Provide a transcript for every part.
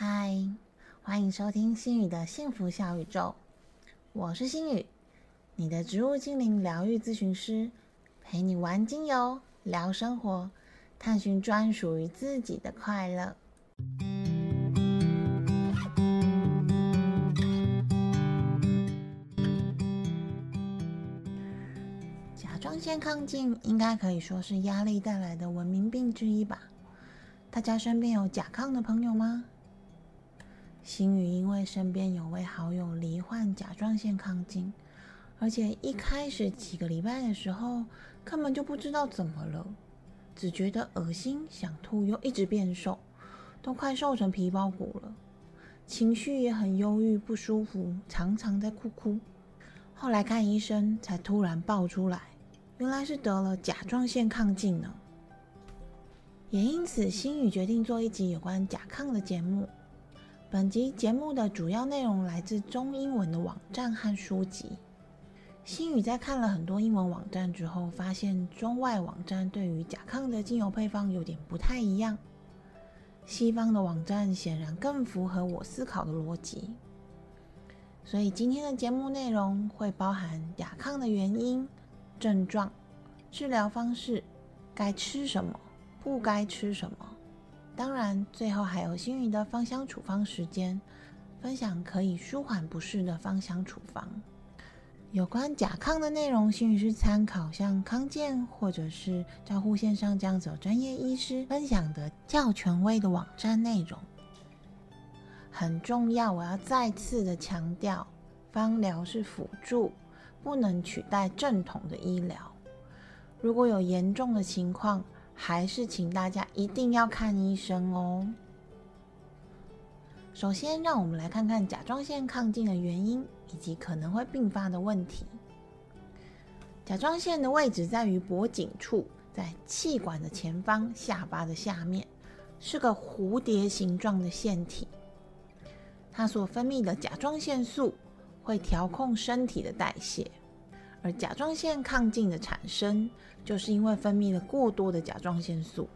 嗨，欢迎收听心宇的幸福小宇宙，我是心宇，你的植物精灵疗愈咨询师，陪你玩精油、聊生活，探寻专属于自己的快乐。甲状腺亢进应该可以说是压力带来的文明病之一吧？大家身边有甲亢的朋友吗？星宇因为身边有位好友罹患甲状腺亢进，而且一开始几个礼拜的时候根本就不知道怎么了，只觉得恶心、想吐，又一直变瘦，都快瘦成皮包骨了，情绪也很忧郁、不舒服，常常在哭哭。后来看医生，才突然爆出来，原来是得了甲状腺亢进呢。也因此，星宇决定做一集有关甲亢的节目。本集节目的主要内容来自中英文的网站和书籍。星宇在看了很多英文网站之后，发现中外网站对于甲亢的精油配方有点不太一样。西方的网站显然更符合我思考的逻辑。所以今天的节目内容会包含甲亢的原因、症状、治疗方式、该吃什么、不该吃什么。当然，最后还有星宇的芳香处方时间，分享可以舒缓不适的芳香处方。有关甲亢的内容，星宇是参考像康健或者是照护线上这样子专业医师分享的较权威的网站内容。很重要，我要再次的强调，芳疗是辅助，不能取代正统的医疗。如果有严重的情况，还是请大家一定要看医生哦。首先，让我们来看看甲状腺亢进的原因以及可能会并发的问题。甲状腺的位置在于脖颈处，在气管的前方，下巴的下面，是个蝴蝶形状的腺体。它所分泌的甲状腺素会调控身体的代谢，而甲状腺亢进的产生，就是因为分泌了过多的甲状腺素，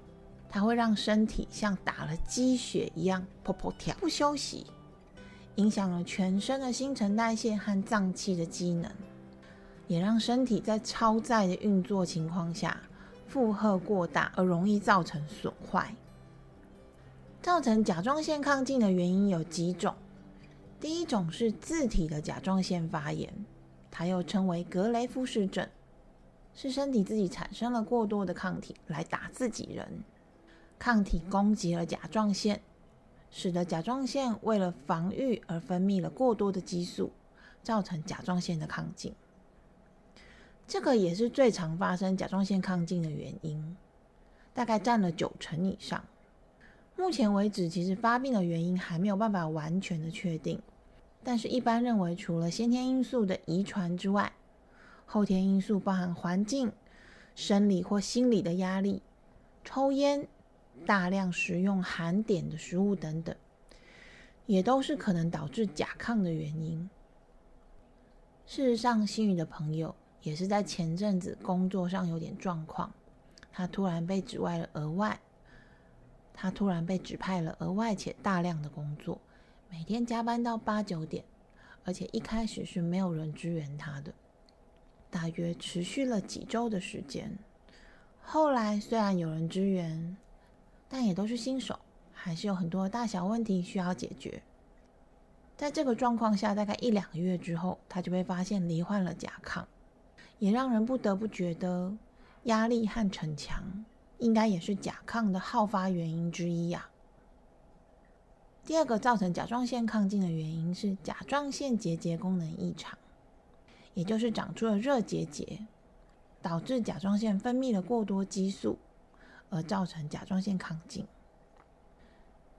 它会让身体像打了鸡血一样噗噗跳，不休息，影响了全身的新陈代谢和脏器的机能，也让身体在超载的运作情况下负荷过大，而容易造成损坏。造成甲状腺亢进的原因有几种。第一种是自体的甲状腺发炎，它又称为格雷夫氏症，是身体自己产生了过多的抗体来打自己人，抗体攻击了甲状腺，使得甲状腺为了防御而分泌了过多的激素，造成甲状腺的亢进。这个也是最常发生甲状腺亢进的原因，大概占了九成以上。目前为止，其实发病的原因还没有办法完全的确定。但是，一般认为，除了先天因素的遗传之外，后天因素包含环境、生理或心理的压力、抽烟、大量食用含碘的食物等等，也都是可能导致甲亢的原因。事实上，心宇的朋友也是在前阵子工作上有点状况，他突然被指外了额外，他突然被指派了额外且大量的工作。每天加班到八九点，而且一开始是没有人支援他的，大约持续了几周的时间。后来虽然有人支援，但也都是新手，还是有很多大小问题需要解决。在这个状况下，大概一两个月之后，他就被发现罹患了甲亢，也让人不得不觉得压力和逞强应该也是甲亢的好发原因之一呀。第二个造成甲状腺亢进的原因是甲状腺结节功能异常，也就是长出了热结节，导致甲状腺分泌了过多激素，而造成甲状腺亢进。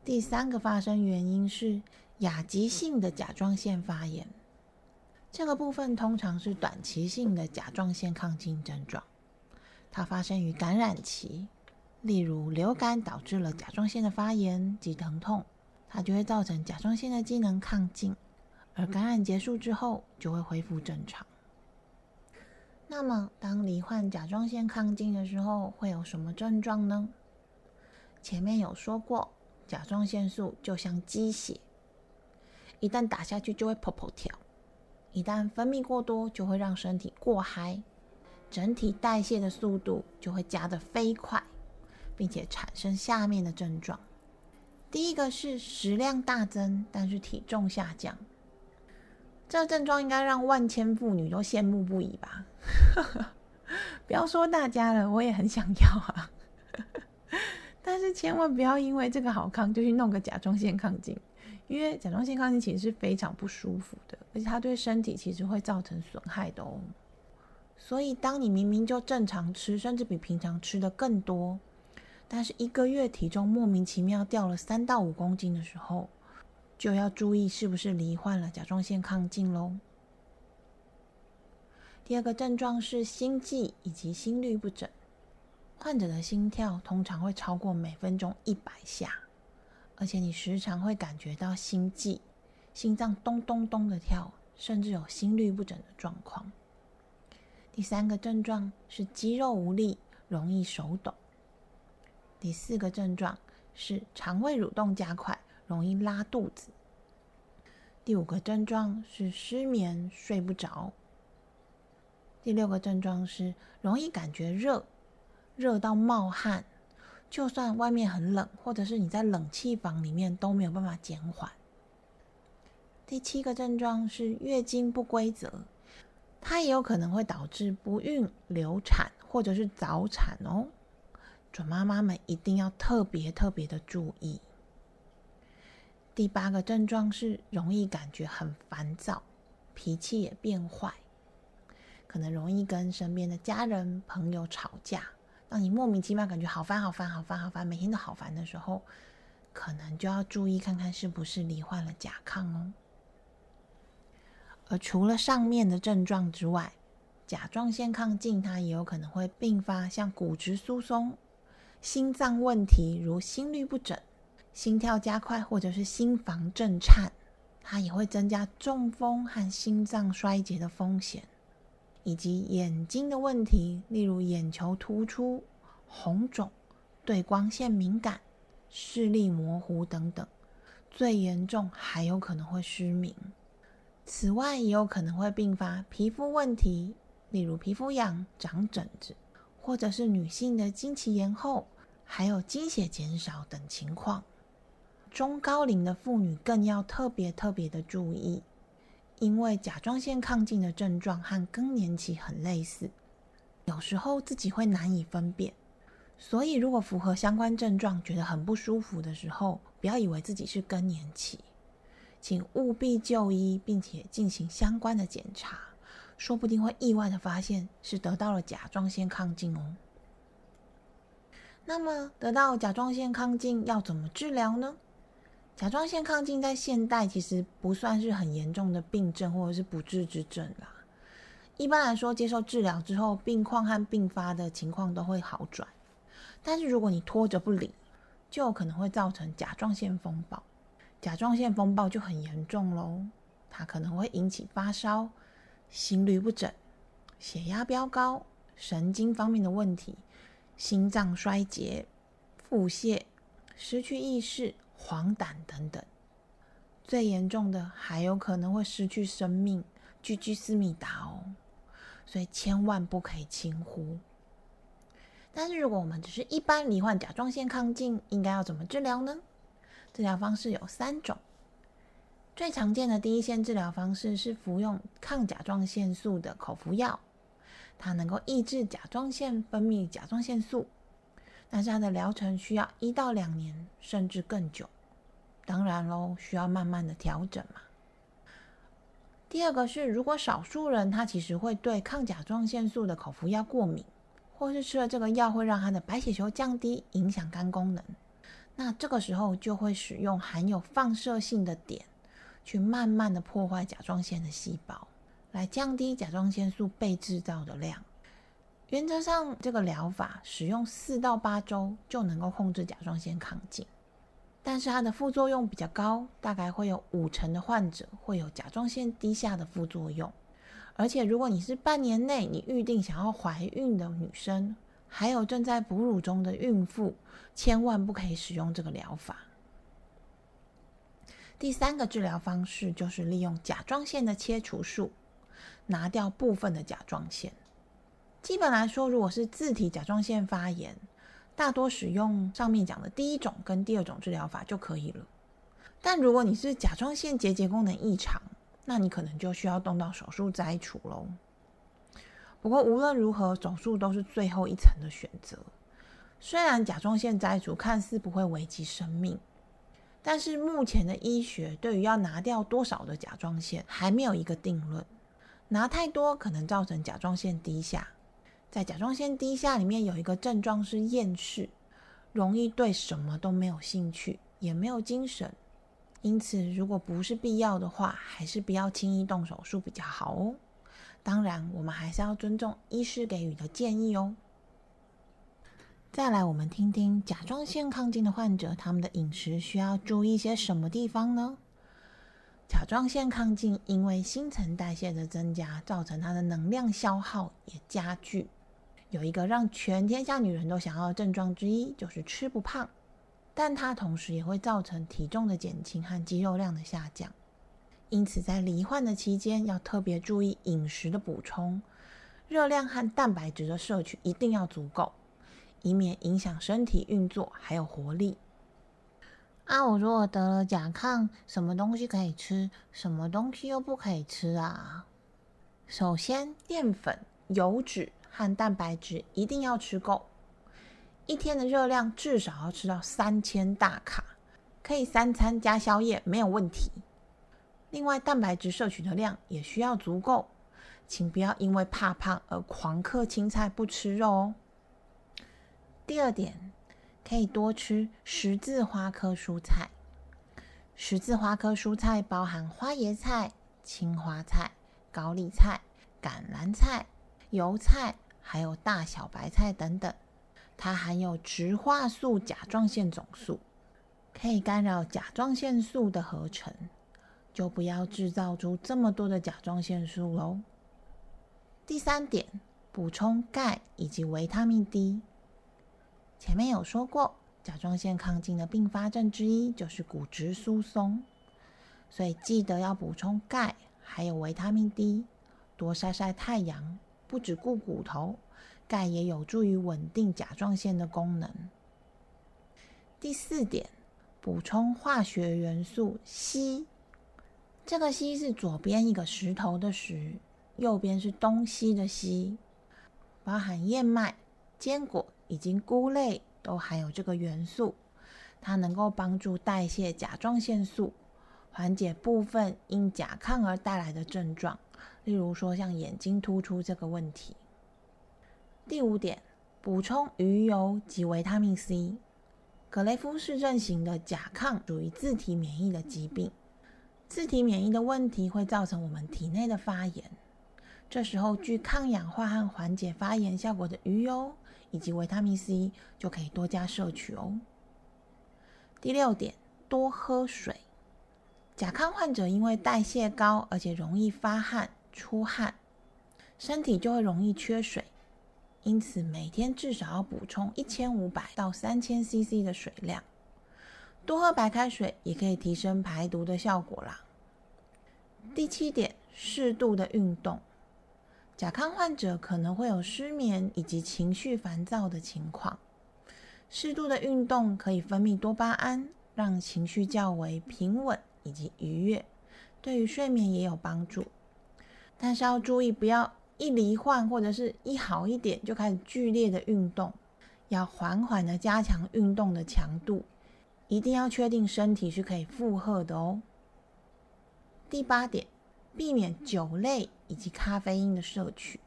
第三个发生原因是亚急性的甲状腺发炎，这个部分通常是短期性的甲状腺亢进症状，它发生于感染期，例如流感导致了甲状腺的发炎及疼痛。它就会造成甲状腺的机能亢进，而感染结束之后就会恢复正常。那么，当罹患甲状腺亢进的时候，会有什么症状呢？前面有说过，甲状腺素就像鸡血，一旦打下去就会砰砰跳，一旦分泌过多就会让身体过嗨，整体代谢的速度就会加得飞快，并且产生下面的症状。第一个是食量大增，但是体重下降。这症状应该让万千妇女都羡慕不已吧？不要说大家了，我也很想要啊。但是千万不要因为这个好看就去弄个甲状腺亢进，因为甲状腺亢进其实是非常不舒服的，而且它对身体其实会造成损害的哦。所以，当你明明就正常吃，甚至比平常吃的更多。但是一个月体重莫名其妙掉了三到五公斤的时候，就要注意是不是罹患了甲状腺亢进喽。第二个症状是心悸以及心律不整，患者的心跳通常会超过每分钟一百下，而且你时常会感觉到心悸，心脏咚咚咚的跳，甚至有心律不整的状况。第三个症状是肌肉无力，容易手抖。第四个症状是肠胃蠕动加快，容易拉肚子。第五个症状是失眠，睡不着。第六个症状是容易感觉热，热到冒汗，就算外面很冷，或者是你在冷气房里面都没有办法减缓。第七个症状是月经不规则，它也有可能会导致不孕、流产或者是早产哦。准妈妈们一定要特别特别的注意。第八个症状是容易感觉很烦躁，脾气也变坏，可能容易跟身边的家人朋友吵架。当你莫名其妙感觉好烦好烦好烦好烦，每天都好烦的时候，可能就要注意看看是不是罹患了甲亢哦。而除了上面的症状之外，甲状腺亢进它也有可能会并发像骨质疏松。心脏问题，如心律不整、心跳加快，或者是心房震颤，它也会增加中风和心脏衰竭的风险。以及眼睛的问题，例如眼球突出、红肿、对光线敏感、视力模糊等等。最严重还有可能会失明。此外，也有可能会并发皮肤问题，例如皮肤痒、长疹子，或者是女性的经期延后。还有经血减少等情况，中高龄的妇女更要特别特别的注意，因为甲状腺亢进的症状和更年期很类似，有时候自己会难以分辨。所以，如果符合相关症状，觉得很不舒服的时候，不要以为自己是更年期，请务必就医，并且进行相关的检查，说不定会意外的发现是得到了甲状腺亢进哦。那么，得到甲状腺亢进要怎么治疗呢？甲状腺亢进在现代其实不算是很严重的病症或者是不治之症啦。一般来说，接受治疗之后，病况和并发的情况都会好转。但是如果你拖着不理，就有可能会造成甲状腺风暴。甲状腺风暴就很严重喽，它可能会引起发烧、心律不整、血压飙高、神经方面的问题。心脏衰竭、腹泻、失去意识、黄疸等等，最严重的还有可能会失去生命，居居思密达哦。所以千万不可以轻忽。但是如果我们只是一般罹患甲状腺亢进，应该要怎么治疗呢？治疗方式有三种。最常见的第一线治疗方式是服用抗甲状腺素的口服药。它能够抑制甲状腺分泌甲状腺素，但是它的疗程需要一到两年，甚至更久。当然喽，需要慢慢的调整嘛。第二个是，如果少数人他其实会对抗甲状腺素的口服药过敏，或是吃了这个药会让他的白血球降低，影响肝功能，那这个时候就会使用含有放射性的碘，去慢慢的破坏甲状腺的细胞。来降低甲状腺素被制造的量。原则上，这个疗法使用四到八周就能够控制甲状腺亢进，但是它的副作用比较高，大概会有五成的患者会有甲状腺低下的副作用。而且，如果你是半年内你预定想要怀孕的女生，还有正在哺乳中的孕妇，千万不可以使用这个疗法。第三个治疗方式就是利用甲状腺的切除术，拿掉部分的甲状腺。基本来说，如果是自体甲状腺发炎，大多使用上面讲的第一种跟第二种治疗法就可以了。但如果你是甲状腺结节功能异常，那你可能就需要动到手术摘除喽。不过无论如何，手术都是最后一层的选择。虽然甲状腺摘除看似不会危及生命，但是目前的医学对于要拿掉多少的甲状腺还没有一个定论。拿太多可能造成甲状腺低下，在甲状腺低下里面有一个症状是厌世，容易对什么都没有兴趣，也没有精神。因此，如果不是必要的话，还是不要轻易动手术比较好哦。当然，我们还是要尊重医师给予的建议哦。再来，我们听听甲状腺亢进的患者，他们的饮食需要注意些什么地方呢？甲状腺亢进因为新陈代谢的增加，造成它的能量消耗也加剧。有一个让全天下女人都想要的症状之一，就是吃不胖，但它同时也会造成体重的减轻和肌肉量的下降。因此，在罹患的期间，要特别注意饮食的补充，热量和蛋白质的摄取一定要足够。以免影响身体运作还有活力。啊，我如果得了甲亢，什么东西可以吃，什么东西又不可以吃啊？首先，淀粉、油脂和蛋白质一定要吃够，一天的热量至少要吃到三千大卡，可以三餐加宵夜没有问题。另外，蛋白质摄取的量也需要足够，请不要因为怕胖而狂嗑青菜不吃肉哦。第二点，可以多吃十字花科蔬菜。十字花科蔬菜包含花椰菜、青花菜、高丽菜、橄榄菜、油菜，还有大小白菜等等。它含有植化素甲状腺总素，可以干扰甲状腺素的合成，就不要制造出这么多的甲状腺素喽。第三点，补充钙以及维他命 D。前面有说过，甲状腺亢进的并发症之一就是骨质疏松，所以记得要补充钙，还有维他命 D，多晒晒太阳。不只顾骨头，钙也有助于稳定甲状腺的功能。第四点，补充化学元素硒。这个硒是左边一个石头的石，右边是东西的西，包含燕麦、坚果。以及菇类都含有这个元素，它能够帮助代谢甲状腺素，缓解部分因甲亢而带来的症状，例如说像眼睛突出这个问题。第五点，补充鱼油及维他命 C。格雷夫氏症型的甲亢属于自体免疫的疾病，自体免疫的问题会造成我们体内的发炎，这时候具抗氧化和缓解发炎效果的鱼油。以及维他命 C 就可以多加摄取哦。第六点，多喝水。甲亢患者因为代谢高，而且容易发汗、出汗，身体就会容易缺水，因此每天至少要补充一千五百到三千 CC 的水量。多喝白开水也可以提升排毒的效果啦。第七点，适度的运动。甲亢患者可能会有失眠以及情绪烦躁的情况，适度的运动可以分泌多巴胺，让情绪较为平稳以及愉悦，对于睡眠也有帮助。但是要注意，不要一罹患或者是一好一点就开始剧烈的运动，要缓缓的加强运动的强度，一定要确定身体是可以负荷的哦。第八点。避免酒类以及咖啡因的摄取。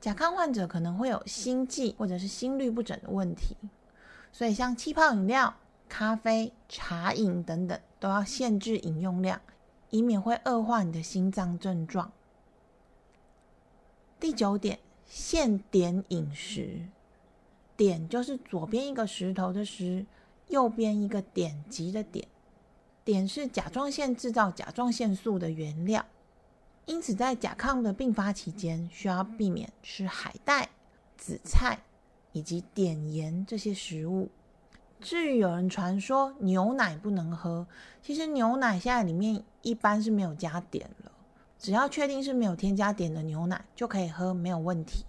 甲亢患者可能会有心悸或者是心律不整的问题，所以像气泡饮料、咖啡、茶饮等等都要限制饮用量，以免会恶化你的心脏症状。第九点，限碘饮食。碘就是左边一个石头的石，右边一个碘级的碘。碘是甲状腺制造甲状腺素的原料。因此，在甲亢的并发期间，需要避免吃海带、紫菜以及碘盐这些食物。至于有人传说牛奶不能喝，其实牛奶现在里面一般是没有加碘了，只要确定是没有添加碘的牛奶就可以喝，没有问题。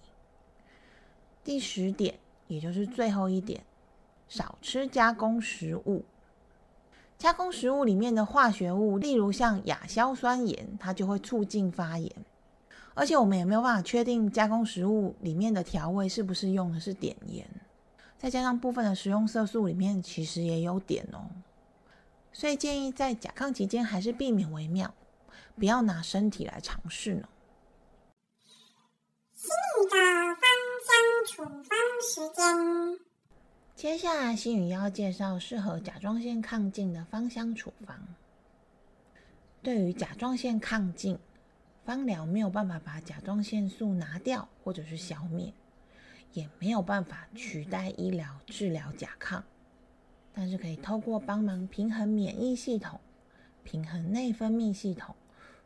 第十点，也就是最后一点，少吃加工食物。加工食物里面的化学物，例如像亚硝酸盐，它就会促进发炎。而且我们也没有办法确定加工食物里面的调味是不是用的是碘盐。再加上部分的食用色素里面其实也有碘哦，所以建议在甲亢期间还是避免为妙，不要拿身体来尝试呢。心宇的芳香处方时间，接下来心宇要介绍适合甲状腺亢进的芳香处方。对于甲状腺亢进，芳疗没有办法把甲状腺素拿掉或者是消灭。也没有办法取代医疗治疗甲亢，但是可以透过帮忙平衡免疫系统、平衡内分泌系统、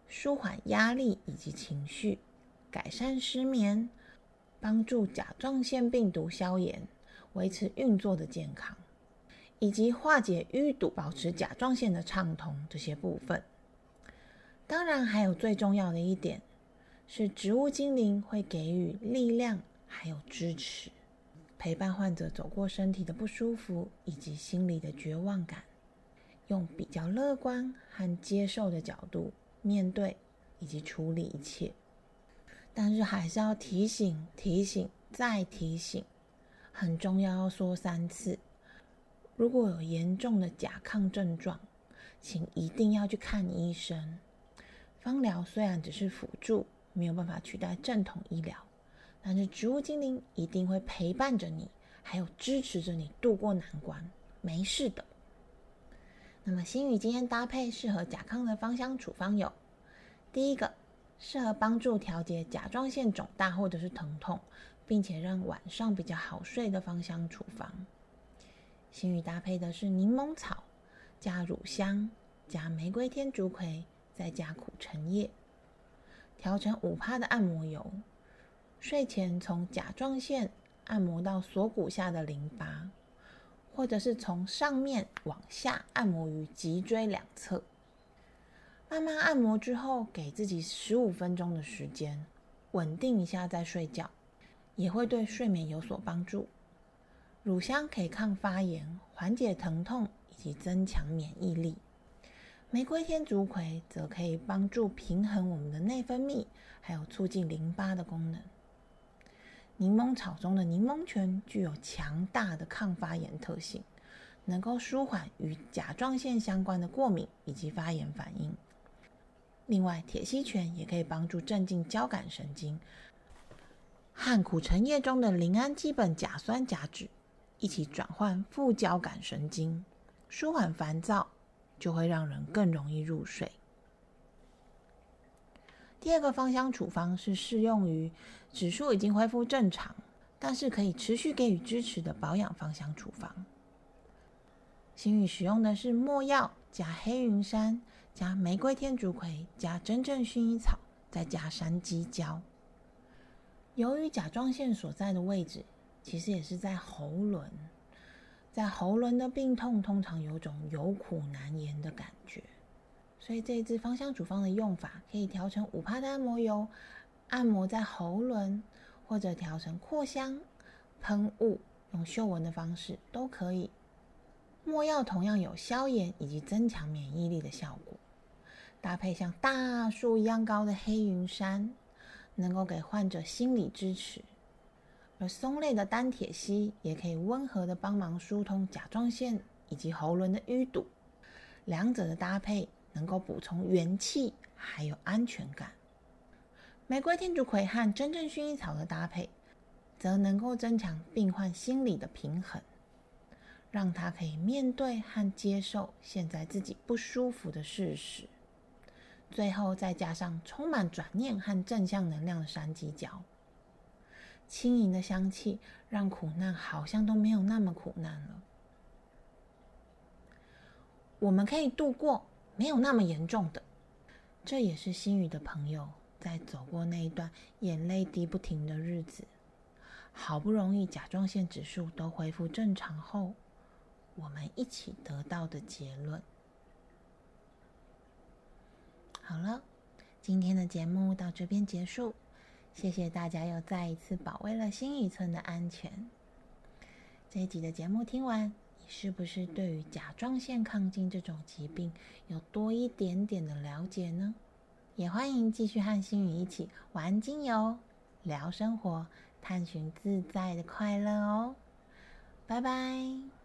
舒缓压力以及情绪、改善失眠、帮助甲状腺病毒消炎、维持运作的健康，以及化解淤堵、保持甲状腺的畅通这些部分。当然，还有最重要的一点是，植物精灵会给予力量。还有支持，陪伴患者走过身体的不舒服以及心理的绝望感，用比较乐观和接受的角度面对以及处理一切。但是还是要提醒、提醒、再提醒，很重要，要说三次。如果有严重的甲亢症状，请一定要去看医生。芳疗虽然只是辅助，没有办法取代正统医疗。但是植物精灵一定会陪伴着你，还有支持着你度过难关，没事的。那么心宇今天搭配适合甲亢的芳香处方有：第一个，适合帮助调节甲状腺肿大或者是疼痛，并且让晚上比较好睡的芳香处方。心宇搭配的是柠檬草加乳香加玫瑰天竺葵再加苦橙叶，调成五帕的按摩油。睡前从甲状腺按摩到锁骨下的淋巴，或者是从上面往下按摩于脊椎两侧。慢慢按摩之后，给自己十五分钟的时间，稳定一下再睡觉，也会对睡眠有所帮助。乳香可以抗发炎、缓解疼痛以及增强免疫力。玫瑰天竺葵则可以帮助平衡我们的内分泌，还有促进淋巴的功能。柠檬草中的柠檬醛具有强大的抗发炎特性，能够舒缓与甲状腺相关的过敏以及发炎反应。另外，铁西醛也可以帮助镇静交感神经，和苦橙叶中的磷氨基苯甲酸甲酯一起转换副交感神经，舒缓烦躁，就会让人更容易入睡。第二个芳香处方是适用于指数已经恢复正常，但是可以持续给予支持的保养芳香处方。新宇使用的是墨药加黑云杉加玫瑰天竺葵加真正薰衣草再加山鸡椒。由于甲状腺所在的位置其实也是在喉轮，在喉轮的病痛通常有种有苦难言的感觉。所以这一支芳香处方的用法，可以调成五帕的按摩油，按摩在喉轮，或者调成扩香喷雾，用嗅闻的方式都可以。没药同样有消炎以及增强免疫力的效果，搭配像大树一样高的黑云杉，能够给患者心理支持。而松类的单铁烯也可以温和的帮忙疏通甲状腺以及喉轮的淤堵，两者的搭配。能够补充元气，还有安全感。玫瑰天竺葵和真正薰衣草的搭配，则能够增强病患心理的平衡，让他可以面对和接受现在自己不舒服的事实。最后再加上充满转念和正向能量的山鸡脚，轻盈的香气让苦难好像都没有那么苦难了。我们可以度过。没有那么严重的，这也是心宇的朋友在走过那一段眼泪滴不停的日子，好不容易甲状腺指数都恢复正常后，我们一起得到的结论。好了，今天的节目到这边结束，谢谢大家又再一次保卫了新宇村的安全。这一集的节目听完，你是不是对于甲状腺亢进这种疾病有多一点点的了解呢？也欢迎继续和星宇一起玩精油、聊生活、探寻自在的快乐哦。拜拜。